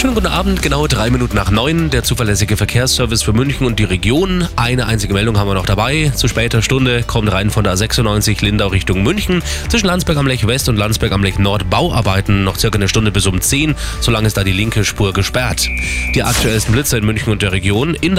Schönen guten Abend, genau drei Minuten nach neun. Der zuverlässige Verkehrsservice für München und die Region. Eine einzige Meldung haben wir noch dabei. Zu später Stunde kommt rein von der A96 Lindau Richtung München. Zwischen Landsberg am Lech West und Landsberg am Lech Nord Bauarbeiten. Noch circa eine Stunde bis um 10. Solange ist da die linke Spur gesperrt. Die aktuellsten Blitzer in München und der Region. In